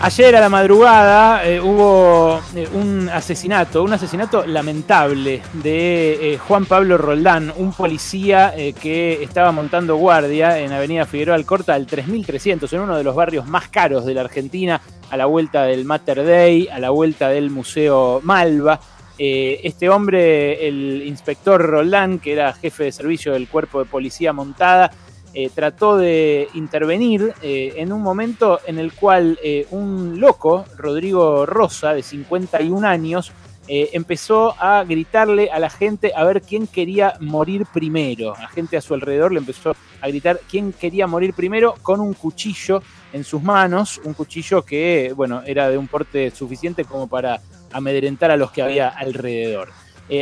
Ayer a la madrugada eh, hubo eh, un asesinato, un asesinato lamentable de eh, Juan Pablo Roldán, un policía que estaba montando guardia en Avenida Figueroa Alcorta al 3300, en uno de los barrios más caros de la Argentina, a la vuelta del Mater Dei, a la vuelta del Museo Malva. este hombre, el inspector Roldán, que era jefe de servicio del cuerpo de policía montada, eh, trató de intervenir eh, en un momento en el cual eh, un loco, Rodrigo Rosa, de 51 años, empezó a gritarle a la gente a ver quién quería morir primero. La gente a su alrededor le empezó a gritar quién quería morir primero con un cuchillo en sus manos, un cuchillo que, bueno, era de un porte suficiente como para amedrentar a los que había alrededor.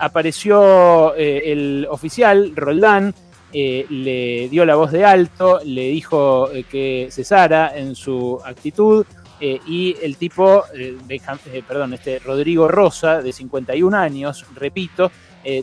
apareció el oficial, Roldán, eh, le dio la voz de alto, le dijo eh, que cesara en su actitud eh, y el tipo, perdón, este Rodrigo Rosa, de 51 años, repito,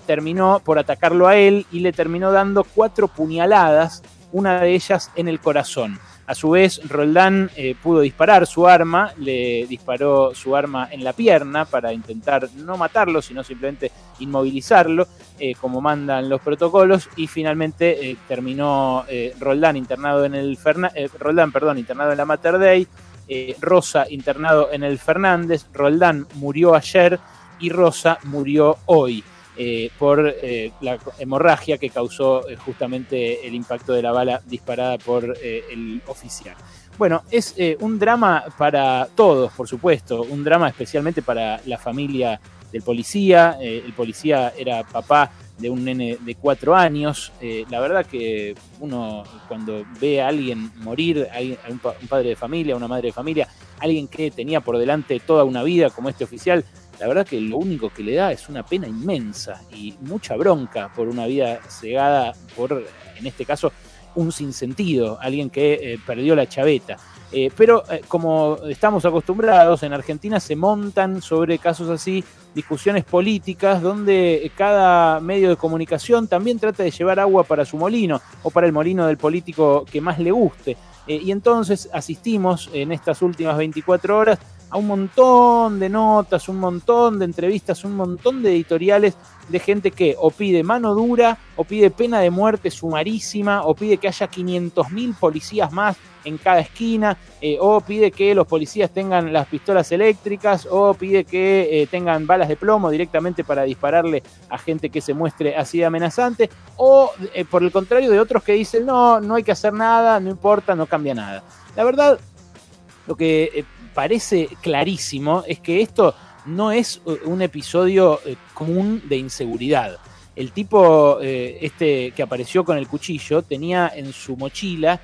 terminó por atacarlo a él y le terminó dando cuatro puñaladas, una de ellas en el corazón. A su vez, Roldán eh, pudo disparar su arma, le disparó su arma en la pierna para intentar no matarlo, sino simplemente inmovilizarlo, eh, como mandan los protocolos, y finalmente eh, terminó Roldán internado en el Roldán, perdón, internado en la Mater Dei, Rosa internado en el Fernández, Roldán murió ayer y Rosa murió hoy. Eh, por eh, la hemorragia que causó eh, justamente el impacto de la bala disparada por el oficial. Bueno, es un drama para todos, por supuesto, un drama especialmente para la familia del policía. el policía era papá de un nene de cuatro años. la verdad que uno cuando ve a alguien morir, a un, padre de familia, una madre de familia, alguien que tenía por delante toda una vida como este oficial, la verdad que lo único que le da es una pena inmensa y mucha bronca por una vida cegada por, en este caso, un sinsentido, alguien que eh, perdió la chaveta. Eh, pero eh, como estamos acostumbrados, en Argentina se montan sobre casos así discusiones políticas donde cada medio de comunicación también trata de llevar agua para su molino o para el molino del político que más le guste. y entonces asistimos en estas últimas 24 horas a un montón de notas, un montón de entrevistas, un montón de editoriales de gente que o pide mano dura, o pide pena de muerte sumarísima, o pide que haya 500.000 policías más en cada esquina, eh, o pide que los policías tengan las pistolas eléctricas, o pide que eh, tengan balas de plomo directamente para dispararle a gente que se muestre así de amenazante, o eh, por el contrario de otros que dicen no, no hay que hacer nada, no importa, no cambia nada. La verdad, lo que parece clarísimo es que esto no es eh, un episodio eh, común de inseguridad. El tipo eh, este que apareció con el cuchillo tenía en su mochila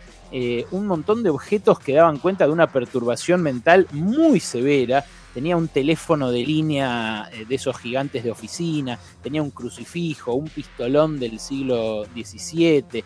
un montón de objetos que daban cuenta de una perturbación mental muy severa. Tenía un teléfono de línea de esos gigantes de oficina, tenía un crucifijo, un pistolón del siglo XVII,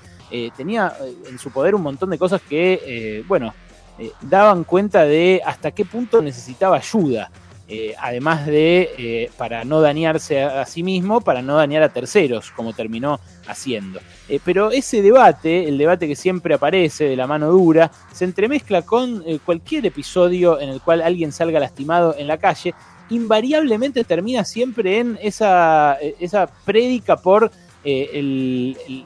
tenía en su poder un montón de cosas que, bueno, eh, daban cuenta de hasta qué punto necesitaba ayuda, eh, además de eh, para no dañarse a, sí mismo, para no dañar a terceros, como terminó haciendo. pero ese debate, el debate que siempre aparece de la mano dura, se entremezcla con cualquier episodio en el cual alguien salga lastimado en la calle, invariablemente termina siempre en esa, esa prédica por el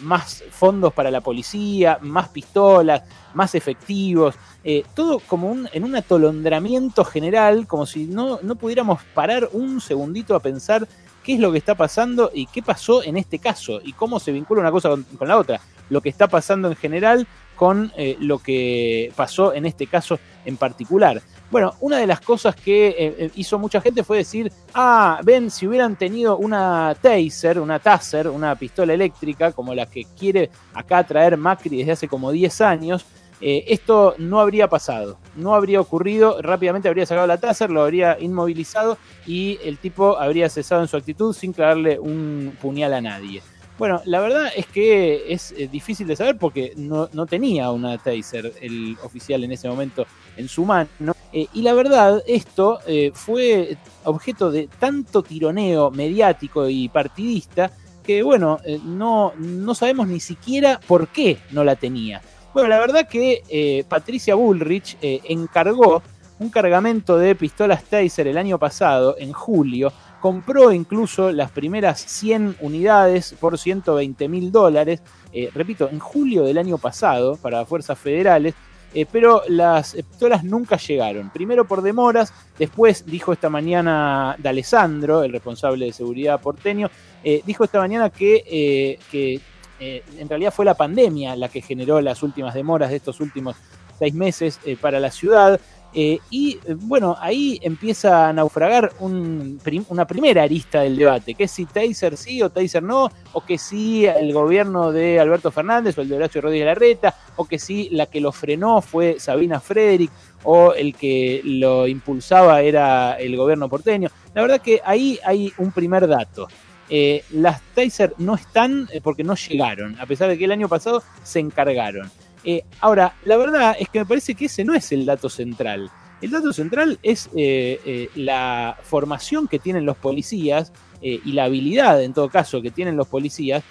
más fondos para la policía, más pistolas, más efectivos, eh, todo como en un atolondramiento general, como si no, no pudiéramos parar un segundito a pensar qué es lo que está pasando y qué pasó en este caso y cómo se vincula una cosa con, la otra. Lo que está pasando en general con eh, lo que pasó en este caso en particular. Bueno, una de las cosas que eh, eh, hizo mucha gente fue decir, ah, ven, si hubieran tenido una taser, una taser, una pistola eléctrica, como la que quiere acá traer Macri desde hace como 10 años, esto no habría pasado, no habría ocurrido, rápidamente habría sacado la taser, lo habría inmovilizado y el tipo habría cesado en su actitud sin clavarle un puñal a nadie. Bueno, la verdad es que es eh, difícil de saber porque no, tenía una taser el oficial en ese momento en su mano. Eh, y la verdad, esto eh, fue objeto de tanto tironeo mediático y partidista que, bueno, no, no sabemos ni siquiera por qué no la tenía. Bueno, la verdad que Patricia Bullrich encargó un cargamento de pistolas Taser el año pasado, en julio, compró incluso las primeras 100 unidades por 120 mil dólares, eh, repito, en julio del año pasado para fuerzas federales, eh, pero las pistolas nunca llegaron. Primero por demoras, después dijo esta mañana D'Alessandro, el responsable de seguridad porteño, eh, dijo esta mañana que, que en realidad fue la pandemia la que generó las últimas demoras de estos últimos seis meses para la ciudad. Eh, y bueno, ahí empieza a naufragar una primera arista del debate, que es si Taser sí o Taser no, o que sí el gobierno de Alberto Fernández o el de Horacio Rodríguez Larreta, o que sí la que lo frenó fue Sabina Frederick, o el que lo impulsaba era el gobierno porteño. La verdad que ahí hay un primer dato. Eh, las Taser no están eh, porque no llegaron, a pesar de que el año pasado se encargaron. Eh, ahora, la verdad es que me parece que ese no es el dato central. El dato central es eh, eh, la formación que tienen los policías y la habilidad, en todo caso, que tienen los policías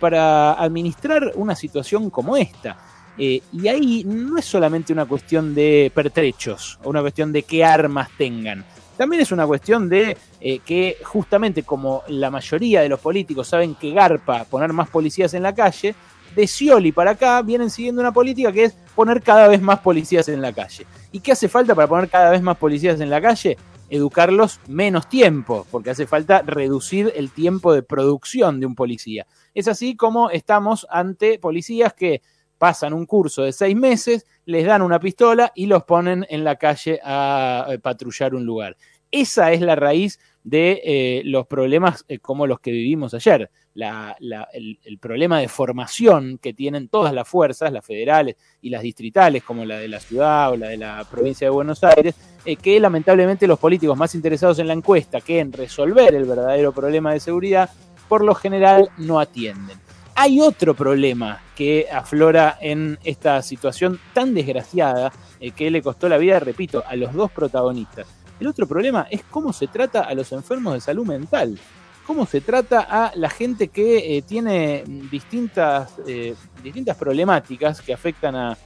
para administrar una situación como esta. y ahí no es solamente una cuestión de pertrechos o una cuestión de qué armas tengan. También es una cuestión de que justamente como la mayoría de los políticos saben que garpa poner más policías en la calle, de Scioli para acá vienen siguiendo una política que es poner cada vez más policías en la calle. ¿Y qué hace falta para poner cada vez más policías en la calle? Educarlos menos tiempo, porque hace falta reducir el tiempo de producción de un policía. Es así como estamos ante policías que pasan un curso de seis meses, les dan una pistola y los ponen en la calle a eh, patrullar un lugar. Esa es la raíz de eh, los problemas eh, como los que vivimos ayer. el, problema de formación que tienen todas las fuerzas, las federales y las distritales, como la de la ciudad o la de la provincia de Buenos Aires, eh, que lamentablemente los políticos más interesados en la encuesta que en resolver el verdadero problema de seguridad, por lo general no atienden. Hay otro problema que aflora en esta situación tan desgraciada que le costó la vida, repito, a los dos protagonistas el otro problema es cómo se trata a los enfermos de salud mental, cómo se trata a la gente que eh, tiene distintas, eh, distintas problemáticas que afectan a,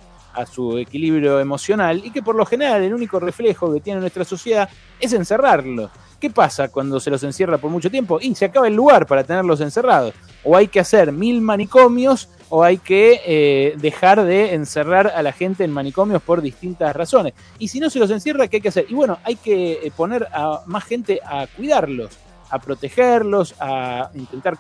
su equilibrio emocional y que por lo general el único reflejo que tiene nuestra sociedad es encerrarlos. ¿Qué pasa cuando se los encierra por mucho tiempo? Y se acaba el lugar para tenerlos encerrados. O hay que hacer mil manicomios o hay que eh, dejar de encerrar a la gente en manicomios por distintas razones. Y si no se los encierra, ¿qué hay que hacer? Y bueno, hay que eh, poner a más gente a cuidarlos, a protegerlos, a intentar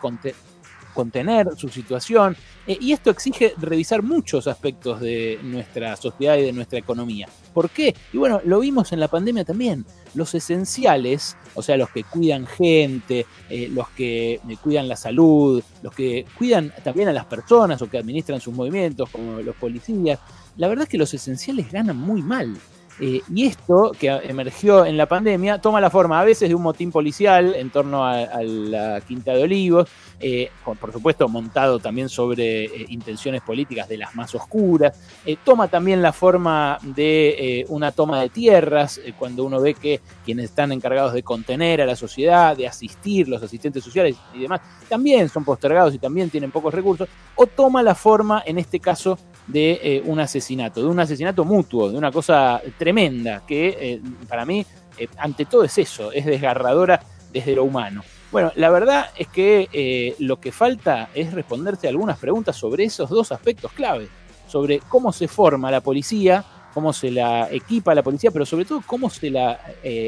contener su situación. Eh, y esto exige revisar muchos aspectos de nuestra sociedad y de nuestra economía. ¿Por qué? Y bueno, lo vimos en la pandemia también. Los esenciales, o sea, los que cuidan gente, eh, los que eh, cuidan la salud, los que cuidan también a las personas o que administran sus movimientos, como los policías, la verdad es que los esenciales ganan muy mal. Eh, y esto, que emergió en la pandemia, toma la forma a veces de un motín policial en torno a, la Quinta de Olivos, eh, por, supuesto montado también sobre eh, intenciones políticas de las más oscuras, toma también la forma de una toma de tierras, cuando uno ve que quienes están encargados de contener a la sociedad, de asistir, los asistentes sociales y demás, también son postergados y también tienen pocos recursos, o toma la forma, en este caso, de eh, un asesinato, de un asesinato mutuo, de una cosa tremenda, que eh, para mí, eh, ante todo es eso, es desgarradora desde lo humano. Bueno, la verdad es que lo que falta es responderse algunas preguntas sobre esos dos aspectos clave, sobre cómo se forma la policía, cómo se la equipa la policía, pero sobre todo cómo se la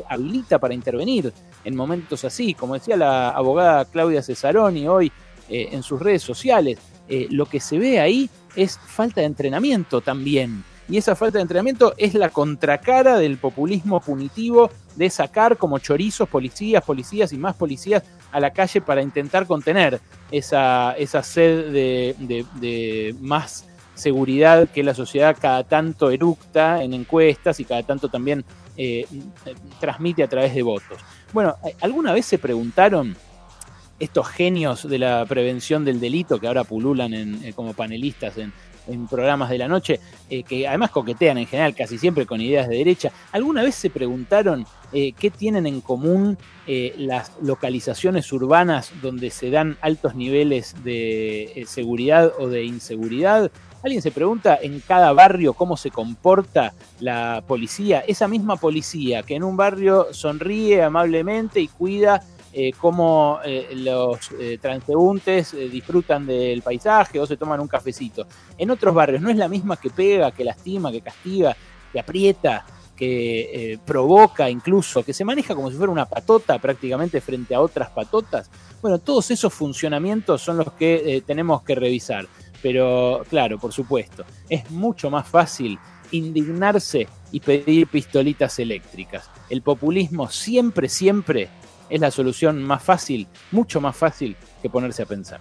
habilita para intervenir en momentos así, como decía la abogada Claudia Cesaroni hoy en sus redes sociales, lo que se ve ahí es falta de entrenamiento también. Y esa falta de entrenamiento es la contracara del populismo punitivo de sacar como chorizos policías, policías y más policías a la calle para intentar contener esa, esa sed de, más seguridad que la sociedad cada tanto eructa en encuestas y cada tanto también eh, transmite a través de votos. Bueno, ¿alguna vez se preguntaron estos genios de la prevención del delito que ahora pululan eh, como panelistas en, programas de la noche, eh, que además coquetean en general casi siempre con ideas de derecha, ¿alguna vez se preguntaron eh, qué tienen en común las localizaciones urbanas donde se dan altos niveles de seguridad o de inseguridad? ¿Alguien se pregunta en cada barrio cómo se comporta la policía? Esa misma policía que en un barrio sonríe amablemente y cuida eh, cómo eh, los eh, transeúntes disfrutan del paisaje o se toman un cafecito. En otros barrios no es la misma que pega, que lastima, que castiga, que aprieta, que provoca incluso, que se maneja como si fuera una patota prácticamente frente a otras patotas. Bueno, todos esos funcionamientos son los que tenemos que revisar. Pero claro, por supuesto, es mucho más fácil indignarse y pedir pistolitas eléctricas. El populismo siempre, siempre es la solución más fácil, mucho más fácil que ponerse a pensar.